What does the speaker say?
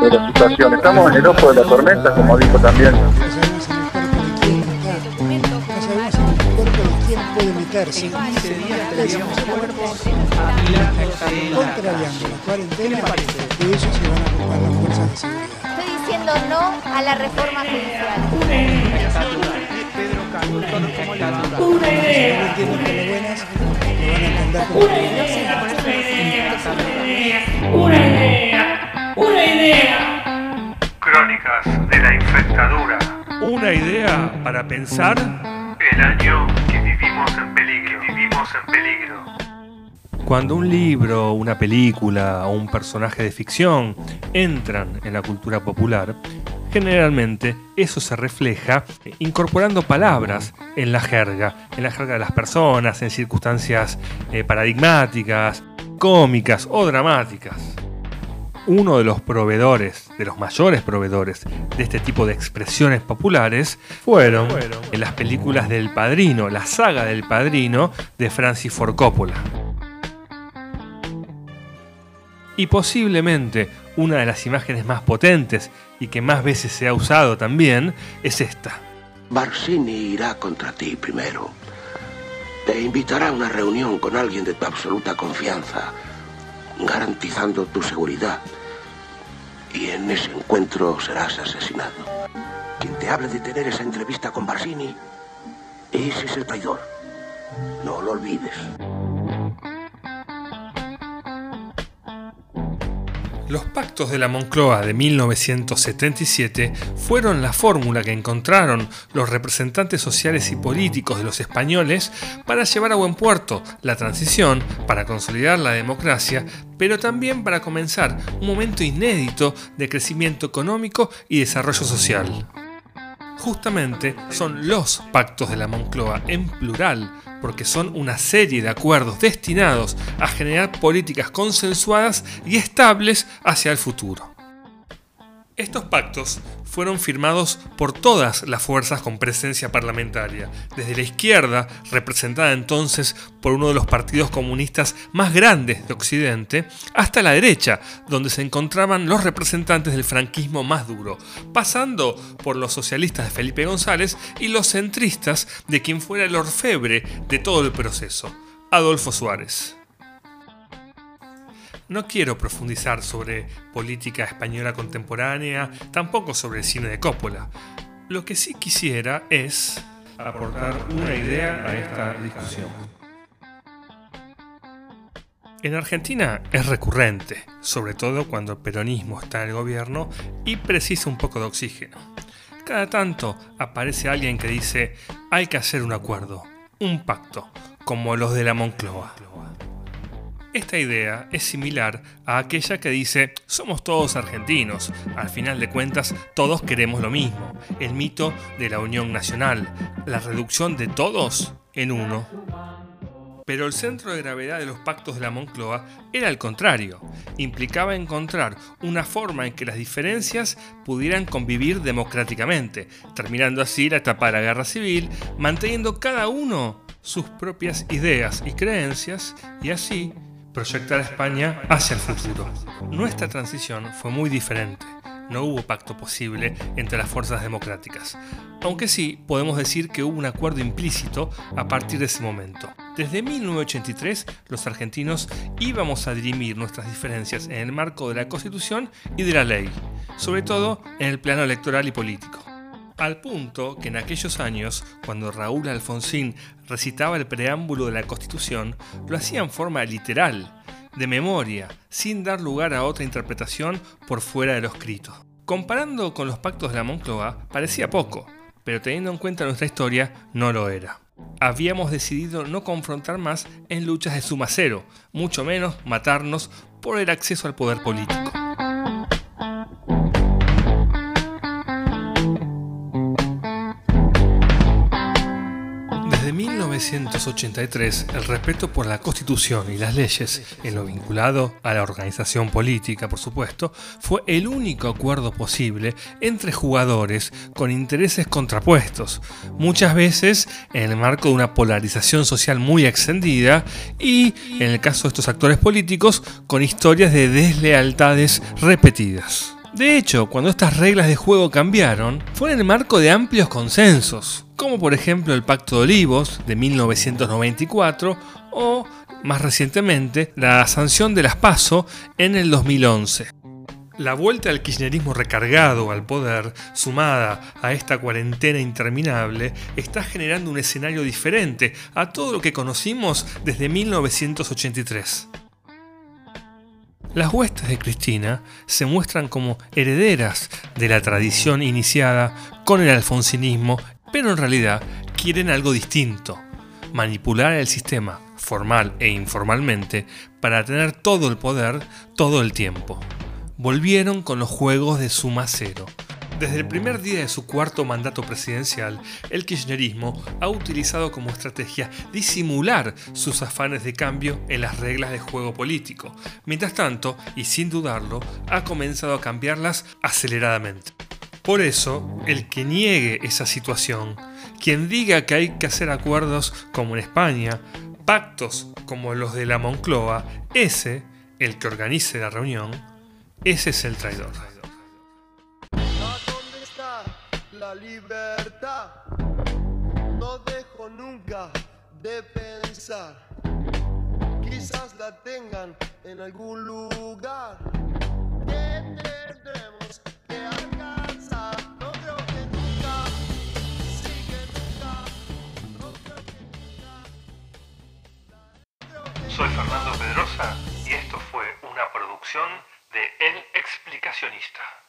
de la situación. Estamos en el ojo de la tormenta, como dijo también. No sabemos en el cuerpo de quién está. No sabemos en el cuerpo de quién puede meterse. Contrariando la cuarentena, de ellos se van a ocupar las fuerzas de seguridad. Estoy diciendo no a la reforma judicial. No entienden por lo buenas, lo van a entender como Una idea, una idea. Crónicas de la infectadura. Una idea para pensar El año que vivimos en peligro. Vivimos en peligro. Cuando un libro, una película o un personaje de ficción entran en la cultura popular, generalmente eso se refleja incorporando palabras en la jerga, en la jerga de las personas, en circunstancias eh, paradigmáticas, cómicas o dramáticas. Uno de los proveedores, de los mayores proveedores de este tipo de expresiones populares, fueron en las películas del Padrino, la saga del Padrino de Francis Ford Coppola. Y posiblemente una de las imágenes más potentes y que más veces se ha usado también es esta. Barsini irá contra ti primero. Te invitará a una reunión con alguien de tu absoluta confianza, garantizando tu seguridad. Y en ese encuentro serás asesinado. Quien te hable de tener esa entrevista con Barsini, ese es el traidor. No lo olvides. Los pactos de la Moncloa de 1977 fueron la fórmula que encontraron los representantes sociales y políticos de los españoles para llevar a buen puerto la transición, para consolidar la democracia, pero también para comenzar un momento inédito de crecimiento económico y desarrollo social. Justamente son los pactos de la Moncloa en plural, porque son una serie de acuerdos destinados a generar políticas consensuadas y estables hacia el futuro. Estos pactos fueron firmados por todas las fuerzas con presencia parlamentaria, desde la izquierda, representada entonces por uno de los partidos comunistas más grandes de Occidente, hasta la derecha, donde se encontraban los representantes del franquismo más duro, pasando por los socialistas de Felipe González y los centristas de quien fuera el orfebre de todo el proceso, Adolfo Suárez. No quiero profundizar sobre política española contemporánea, tampoco sobre el cine de Coppola. Lo que sí quisiera es aportar una idea a esta discusión. En Argentina es recurrente, sobre todo cuando el peronismo está en el gobierno y precisa un poco de oxígeno. Cada tanto aparece alguien que dice hay que hacer un acuerdo, un pacto, como los de la Moncloa. Esta idea es similar a aquella que dice somos todos argentinos, al final de cuentas todos queremos lo mismo, el mito de la unión nacional, la reducción de todos en uno. Pero el centro de gravedad de los pactos de la Moncloa era el contrario, implicaba encontrar una forma en que las diferencias pudieran convivir democráticamente, terminando así la etapa de la guerra civil, manteniendo cada uno sus propias ideas y creencias y así proyectar a España hacia el futuro. Nuestra transición fue muy diferente. No hubo pacto posible entre las fuerzas democráticas, aunque sí podemos decir que hubo un acuerdo implícito a partir de ese momento. Desde 1983 los argentinos íbamos a dirimir nuestras diferencias en el marco de la Constitución y de la ley, sobre todo en el plano electoral y político. Al punto que en aquellos años, cuando Raúl Alfonsín recitaba el preámbulo de la Constitución, lo hacía en forma literal, de memoria, sin dar lugar a otra interpretación por fuera de lo escrito. Comparando con los pactos de la Moncloa, parecía poco, pero teniendo en cuenta nuestra historia, no lo era. Habíamos decidido no confrontar más en luchas de suma cero, mucho menos matarnos por el acceso al poder político. 1983, el respeto por la Constitución y las leyes, en lo vinculado a la organización política, por supuesto, fue el único acuerdo posible entre jugadores con intereses contrapuestos, muchas veces en el marco de una polarización social muy extendida y, en el caso de estos actores políticos, con historias de deslealtades repetidas. De hecho, cuando estas reglas de juego cambiaron, fue en el marco de amplios consensos, como por ejemplo el Pacto de Olivos de 1994 o, más recientemente, la sanción de las PASO en el 2011. La vuelta al kirchnerismo recargado al poder, sumada a esta cuarentena interminable, está generando un escenario diferente a todo lo que conocimos desde 1983. Las huestes de Cristina se muestran como herederas de la tradición iniciada con el alfonsinismo, pero en realidad quieren algo distinto, manipular el sistema, formal e informalmente, para tener todo el poder todo el tiempo volvieron con los juegos de suma cero. Desde el primer día de su cuarto mandato presidencial, el kirchnerismo ha utilizado como estrategia disimular sus afanes de cambio en las reglas de juego político. Mientras tanto, y sin dudarlo, ha comenzado a cambiarlas aceleradamente. Por eso, el que niegue esa situación, quien diga que hay que hacer acuerdos como en España, pactos como los de la Moncloa, ese, el que organice la reunión, ese es el traidor. La libertad? No dejo nunca de pensar. Quizás la tengan en algún lugar. ¿Qué tendremos que alcanzar? No creo que nunca. Sí que que nunca. Soy Fernando Pedrosa y esto fue una producción de El Explicacionista.